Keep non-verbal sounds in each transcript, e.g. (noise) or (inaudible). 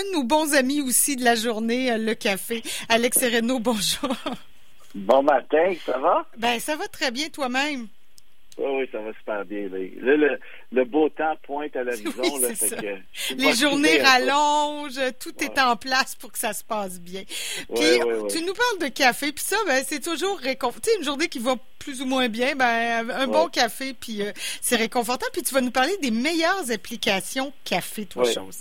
un de nos bons amis aussi de la journée, le café. Alex Sereno, (laughs) bonjour. Bon matin, ça va? Ben, ça va très bien toi-même. oui, ça va super bien. Là, le, beau temps pointe à (laughs) l'horizon. Les journées rallongent, tout est en place pour que ça se passe bien. Puis, tu nous parles de café, puis ça, ben, c'est toujours réconfortant. Une journée qui va plus ou moins bien, ben, un bon café, puis euh, c'est réconfortant. Puis tu vas nous parler des meilleures applications café, toi, chose.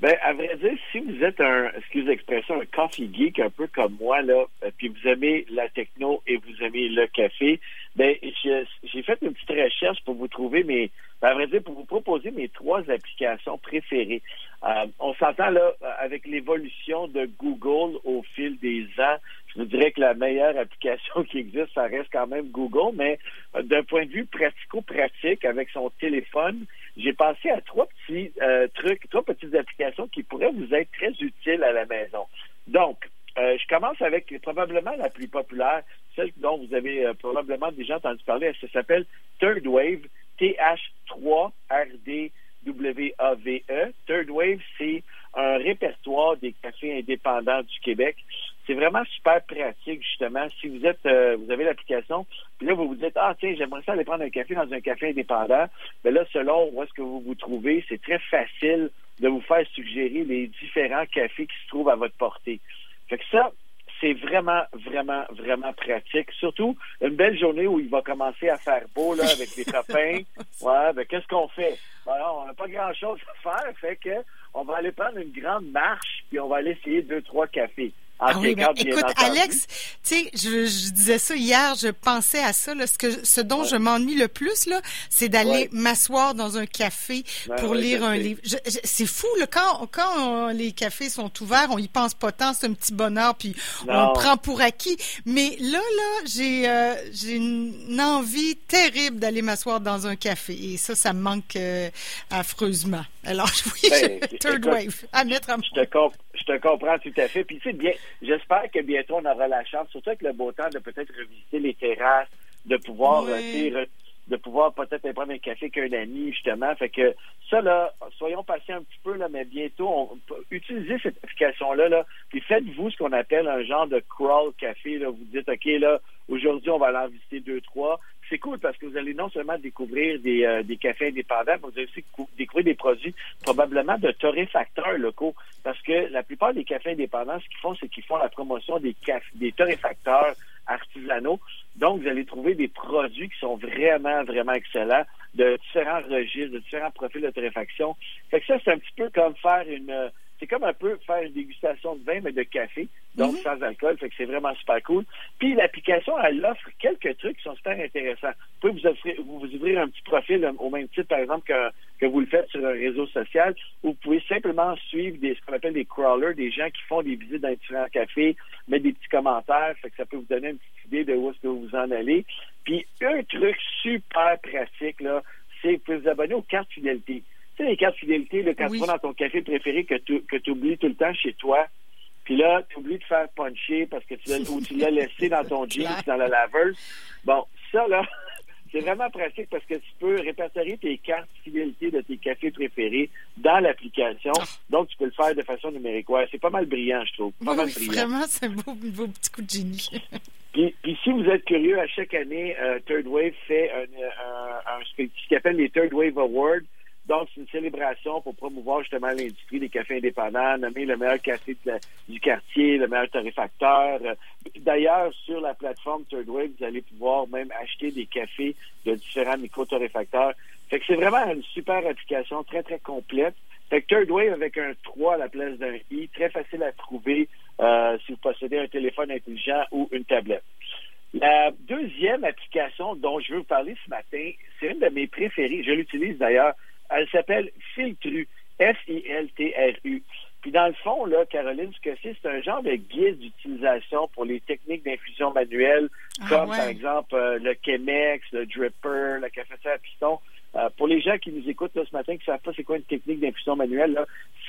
Ben, à vrai dire, si vous êtes un, excusez l'expression, un coffee geek un peu comme moi, là, euh, puis vous aimez la techno et vous aimez le café, ben, j'ai fait une petite recherche pour vous trouver mes, ben, à vrai dire, pour vous proposer mes trois applications préférées. Euh, on s'entend là, avec l'évolution de Google au fil des ans, je vous dirais que la meilleure application (laughs) qui existe, ça reste quand même Google, mais euh, d'un point de vue pratico-pratique, avec son téléphone, j'ai pensé à trois petits euh, trucs, trois petites applications qui pourraient vous être très utiles à la maison. Donc, euh, je commence avec probablement la plus populaire, celle dont vous avez euh, probablement déjà entendu parler. Elle s'appelle Third Wave, T-H-3-R-D-W-A-V-E. Third Wave, c'est un répertoire des cafés indépendants du Québec. C'est vraiment super pratique, justement. Si vous êtes, euh, vous avez l'application, puis là, vous vous dites, ah, tiens, j'aimerais ça aller prendre un café dans un café indépendant. Mais ben là, selon où est-ce que vous vous trouvez, c'est très facile de vous faire suggérer les différents cafés qui se trouvent à votre portée. Fait que ça, c'est vraiment, vraiment, vraiment pratique. Surtout une belle journée où il va commencer à faire beau là, avec les (laughs) copains. Ouais, ben qu'est-ce qu'on fait? Ben, on grand-chose à faire, fait que on va aller prendre une grande marche, puis on va aller essayer deux, trois cafés. Ah oui, ben, écoute, Alex, tu sais, je, disais ça hier, je pensais à ça. Là, ce, que, ce dont je m'ennuie le plus, là, c'est d'aller m'asseoir dans un café pour lire un livre. c'est fou, là, quand, quand les cafés sont ouverts, on y pense pas tant, c'est un petit bonheur, puis on prend pour acquis. Mais là, là, j'ai euh, j'ai une envie terrible d'aller m'asseoir dans un café. Et ça, ça me manque euh, affreusement. Alors, (laughs) oui, ben, third wave, à mettre je te, je te comprends tout à fait. Puis, tu sais, bien, j'espère que bientôt, on aura la chance, surtout avec le beau temps, de peut-être revisiter les terrasses, de pouvoir, euh, de pouvoir peut-être prendre un café qu'un ami, justement. Fait que ça, là, soyons patients un petit peu, là, mais bientôt, on, utilisez cette application-là, là, puis faites-vous ce qu'on appelle un genre de crawl café, là. Vous dites, OK, là, aujourd'hui, on va aller en visiter deux, trois c'est cool parce que vous allez non seulement découvrir des, euh, des cafés indépendants, mais vous allez aussi découvrir des produits probablement de torréfacteurs locaux. Parce que la plupart des cafés indépendants, ce qu'ils font, c'est qu'ils font la promotion des, des torréfacteurs artisanaux. Donc, vous allez trouver des produits qui sont vraiment, vraiment excellents, de différents registres, de différents profils de torréfaction. Fait que ça, c'est un petit peu comme faire une c'est comme un peu faire une dégustation de vin, mais de café, donc mhm. sans alcool, fait que c'est vraiment super cool. Puis l'application, elle offre quelques trucs qui sont super intéressants. Vous pouvez vous, offrir, vous, ouvrir un petit profil euh, au même titre, par exemple, que, que vous le faites sur un réseau social, ou vous pouvez simplement suivre des, ce qu'on appelle des crawlers, des gens qui font des visites dans différents cafés, mettre des petits commentaires, fait que ça peut vous donner une petite idée de où est-ce que vous en allez. Puis un truc super pratique, là, c'est que vous pouvez vous abonner aux cartes fidélité. Tu sais, les cartes fidélité, là, quand tu vas dans ton café préféré que tu que oublies tout le temps chez toi, puis là, tu oublies de faire puncher parce que tu l'as laissé dans ton (laughs) jeans, dans la laveuse. Bon, ça, là, (laughs) c'est vraiment pratique parce que tu peux répertorier tes cartes fidélité de tes cafés préférés dans l'application. Ah. Donc, tu peux le faire de façon numérique. Ouais, c'est pas mal brillant, je trouve. Pas mal brillant. Vraiment, c'est un beau, beau, petit coup de génie. (laughs) puis, puis, si vous êtes curieux, à chaque année, euh, Third Wave fait un, un, un, ce qu'il appelle les Third Wave Awards. Donc, c'est une célébration pour promouvoir justement l'industrie des cafés indépendants, nommer le meilleur café du quartier, le meilleur torréfacteur. D'ailleurs, sur la plateforme Third Wave, vous allez pouvoir même acheter des cafés de différents micro-torréfacteurs. Fait que c'est vraiment une super application, très, très complète. Fait que Third Wave avec un 3 à la place d'un I, très facile à trouver euh, si vous possédez un téléphone intelligent ou une tablette. La deuxième application dont je veux vous parler ce matin, c'est une de mes préférées. Je l'utilise d'ailleurs elle s'appelle Filtru, F-I-L-T-R-U. Puis dans le fond, là, Caroline, ce que c'est, c'est un genre de guide d'utilisation pour les techniques d'infusion manuelle, ah comme par exemple euh, le Chemex, le Dripper, la cafetière à piston. Euh, pour les gens qui nous écoutent ce matin, qui ne savent pas c'est quoi une technique d'infusion manuelle,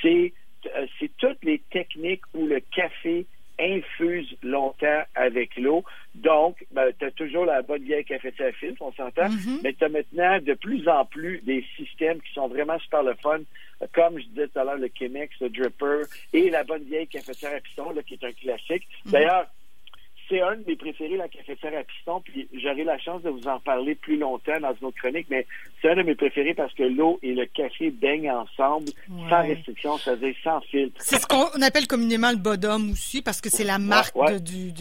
c'est euh, c'est toutes les techniques où le café infuse longtemps avec l'eau. Donc, ben, tu as toujours la bonne vieille cafetière à filtre, on s'entend, mm-hmm. mais tu as maintenant de plus en plus des systèmes qui sont vraiment super le fun comme je disais tout à l'heure, le Chemex, le Dripper et la bonne vieille cafetière à piston, là, qui est un classique. Mhm. D'ailleurs, c'est un de mes préférés, la cafetière à piston, puis j'aurai la chance de vous en parler plus longtemps dans une autre chronique, mais c'est un de mes préférés parce que l'eau et le café baignent ensemble, sans restriction, c'est-à-dire sans filtre. C'est ce qu'on appelle communément le bottom aussi, parce que c'est la marque ouais, du,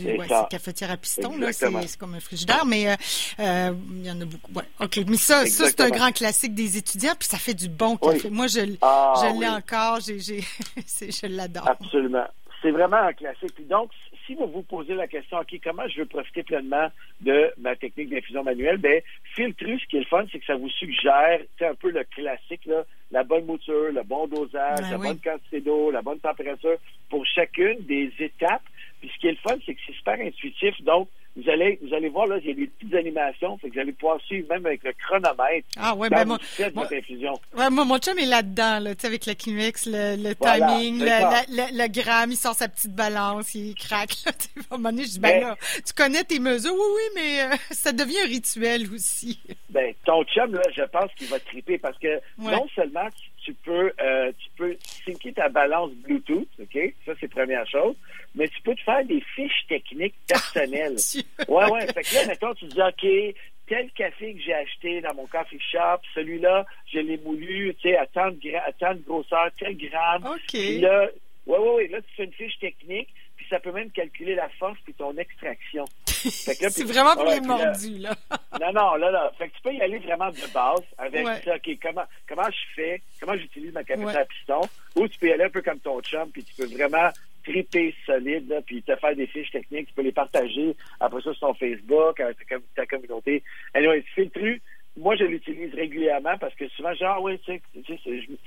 cafetière à piston, c'est comme un frigidaire, mais euh, euh, il y en a beaucoup. OK, mais ça, ça c'est un grand classique des étudiants, puis ça fait du bon café. Oui. Moi, je, Ah, je l'ai oui. encore, (laughs) je l'adore. Absolument. C'est vraiment un classique. Puis donc, si vous vous posez la question, OK, comment je veux profiter pleinement de ma technique d'infusion manuelle, ben, Filtru, ce qui est le fun, c'est que ça vous suggère, c'est un peu le classique, là, la bonne mouture, le bon dosage, Ben la oui. bonne quantité d'eau, la bonne température pour chacune des étapes. Puis ce qui est le fun, c'est que c'est super intuitif. Donc, vous allez, vous allez voir, là, il y a des petites animations, fait que vous allez pouvoir suivre même avec le chronomètre. Ah ouais, ben moi. Ouais, mon chum est là-dedans, là, tu sais, avec le Climex, le, le Voilà, timing, le, le- le gramme, il sort sa petite balance, il craque, là, (laughs) à un moment donné, je dis, ben là, tu connais tes mesures, oui, oui, mais euh, (laughs) ça devient un rituel aussi. Ben, ton chum, là, je pense qu'il va triper parce que Ouais. non seulement tu, peux euh, peux syncer ta balance Bluetooth, OK? Ça, c'est première chose, mais tu peux te faire des fiches techniques personnelles. Dieu. ouais, ouais. Fait que là, mettons, tu dis, OK, tel café que j'ai acheté dans mon coffee shop, celui-là, je l'ai moulu, tu sais, à tant de, à tant de grosseur, tel gramme. OK. Puis là, ouais, ouais, ouais, là, tu fais une fiche technique, ça peut même calculer la force puis ton extraction. (laughs) C'est vraiment pour les mordus, là. (laughs) non, non, là, là. Fait que tu peux y aller vraiment de base avec Ouais. ça, OK, comment, comment je fais, comment j'utilise ma cafetière Ouais. à piston, ou tu peux y aller un peu comme ton chum, puis tu peux vraiment triper solide, là, puis te faire des fiches techniques, tu peux les partager après ça sur ton Facebook, avec ta, ta communauté. Anyway, Filtru, moi, je l'utilise régulièrement parce que souvent, genre, oui, tu sais,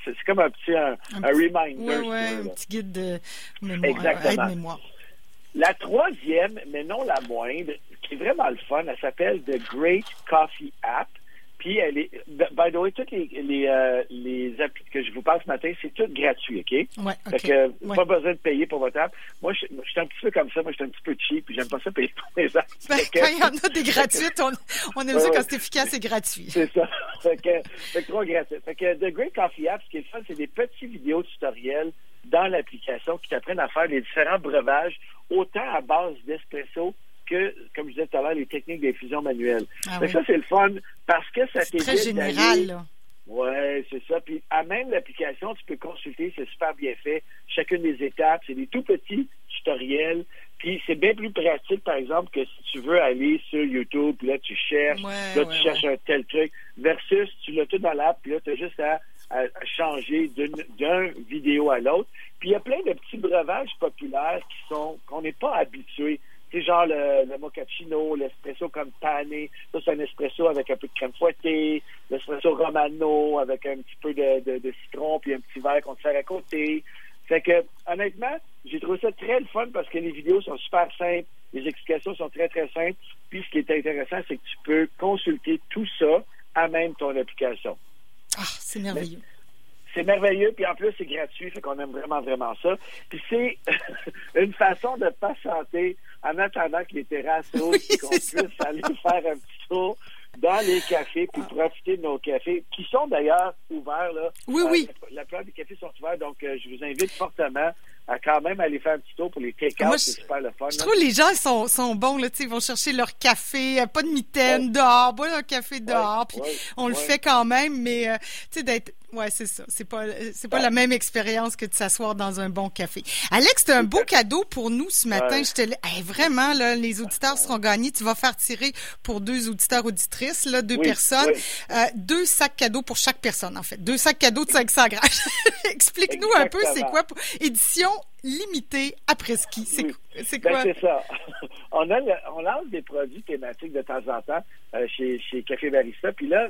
c'est comme un petit un, Un un petit- reminder. Ouais, veux, un petit guide de mémoire, Exactement. La troisième, mais non la moindre, qui est vraiment le fun, elle s'appelle The Great Coffee App. Puis elle est, by the way, toutes les les, euh, les apps que je vous passe ce matin, c'est tout gratuit, ok? Ouais, Fait OK. que Ouais. pas besoin de payer pour votre app. Moi, je, je suis un petit peu comme ça. Moi, je suis un petit peu cheap, puis j'aime pas ça payer pour mes apps. Ben, Fait que- quand il y en a des gratuites, on, on aime Ouais, ça quand c'est efficace et gratuit. C'est ça. (laughs) fait que, fait que trop gratuit. Fait que The Great Coffee App, ce qui est fun, c'est des petits vidéos tutoriels dans l'application qui t'apprennent à faire les différents breuvages, autant à base d'espresso que, comme je disais tout à l'heure, les techniques d'infusion manuelle. Ah oui. ça, c'est le fun parce que ça C'est t'évite très général. Ouais, c'est ça. Puis à même l'application, tu peux consulter, c'est super bien fait. Chacune des étapes, c'est des tout petits tutoriels. Puis c'est bien plus pratique, par exemple, que si tu veux aller sur YouTube, puis là tu cherches, Ouais, là ouais, tu cherches un tel truc, versus tu l'as tout dans l'app, puis là tu as juste à, changer d'une d'un vidéo à l'autre. Puis il y a plein de petits breuvages populaires qui sont qu'on n'est pas habitué. C'est genre le, le mochaccino, l'espresso comme pané. Ça, c'est un espresso avec un peu de crème fouettée. L'espresso romano avec un petit peu de, de, citron puis un petit verre qu'on te sert à côté. Fait que, honnêtement, j'ai trouvé ça très le fun parce que les vidéos sont super simples. Les explications sont très, très simples. Puis, ce qui est intéressant, c'est que tu peux consulter tout ça à même ton application. Ah, c'est merveilleux. C'est merveilleux, puis en plus, c'est gratuit, fait qu'on aime vraiment, vraiment ça. Puis c'est (laughs) une façon de patienter en attendant que les terrasses ouvrent, Oui, qu'on puisse aller (laughs) faire un petit tour dans les cafés, puis profiter de nos cafés, qui sont d'ailleurs ouverts, là. Oui, Euh, oui. La, la plupart des cafés sont ouverts, donc euh, je vous invite fortement à quand même aller faire un petit tour pour les take-out, c'est super le fun. Je là. trouve que les gens sont, sont bons, là, ils vont chercher leur café, euh, pas de mitaine, Ouais. dehors, boire un café dehors, puis ouais, on le fait quand même, mais, euh, tu sais, d'être, ouais, c'est ça, c'est pas, euh, c'est pas Ouais. la même expérience que de s'asseoir dans un bon café. Alex, t'as un beau cadeau pour nous ce matin, Ouais. je te Hey, vraiment, là, les auditeurs seront gagnés, tu vas faire tirer pour deux auditeurs auditrices, là, deux Oui, personnes, oui. euh, deux sacs cadeaux pour chaque personne, en fait, deux sacs cadeaux de 500 grammes. (laughs) Explique-nous un peu, c'est quoi, pour- édition limitée après ski, c'est, Oui. c'est Ben, quoi? c'est ça. (laughs) on, a le- on lance des produits thématiques de temps en temps euh, chez, chez Café Barista. Puis là,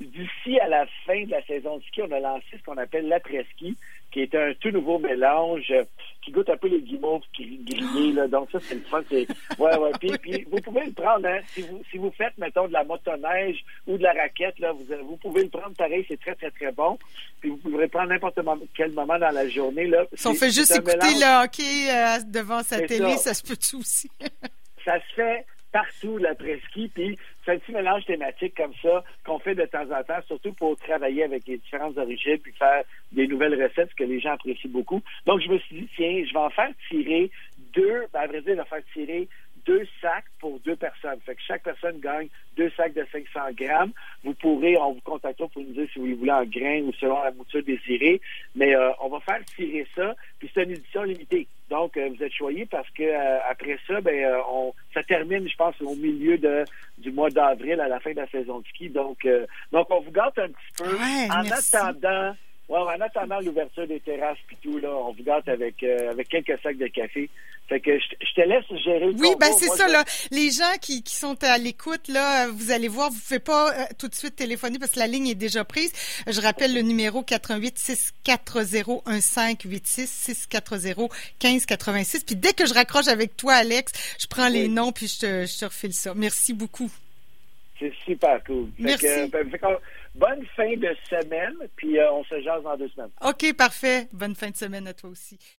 d'ici à la fin de la saison de ski, on a lancé ce qu'on appelle l'après-ski, qui est un tout nouveau mélange euh, qui goûte un peu les guimauves gri- grillés. Là. Donc ça, c'est le fun. C'est... Ouais, ouais. Puis, puis vous pouvez le prendre, hein, si, vous, si vous faites, mettons, de la motoneige ou de la raquette, là, vous, vous pouvez le prendre pareil, c'est très, très, très bon. Puis vous pouvez le prendre n'importe quel moment dans la journée. Là. Si on fait juste écouter mélange- le hockey euh, devant sa C'est télé, ça. ça se peut tout aussi? (laughs) ça se fait partout l'après-ski. Puis c'est un petit mélange thématique comme ça qu'on fait de temps en temps, surtout pour travailler avec les différentes origines puis faire des nouvelles recettes que les gens apprécient beaucoup. Donc, je me suis dit, tiens, je vais en faire tirer deux, ben, à vrai dire, vais faire tirer deux sacs pour deux personnes. Fait que chaque personne gagne deux sacs de 500 grammes. Vous pourrez, on vous contactera pour nous dire si vous voulez en grains ou selon la mouture désirée. Mais euh, on va faire tirer ça. Puis c'est une édition limitée. Donc, euh, vous êtes choyés parce que euh, après ça, ben, on, ça termine, je pense, au milieu de, du mois d'avril, à la fin de la saison de ski. Donc, donc on vous gâte un petit peu. en attendant Ouais, en attendant l'ouverture des terrasses et tout, là, on vous gâte avec, euh, avec quelques sacs de café. Fait que je, te laisse gérer le Oui, ben c'est ça, là. Les gens qui, qui sont à l'écoute, là, vous allez voir, vous ne faites pas euh, tout de suite téléphoner parce que la ligne est déjà prise. Je rappelle le numéro 88 640 1586 640 1586. Puis dès que je raccroche avec toi, Alex, je prends les noms puis je te, je te refile ça. Merci beaucoup. C'est super cool. Merci. Ben, bonne fin de semaine, puis euh, on se jase dans deux semaines. OK, parfait. Bonne fin de semaine à toi aussi.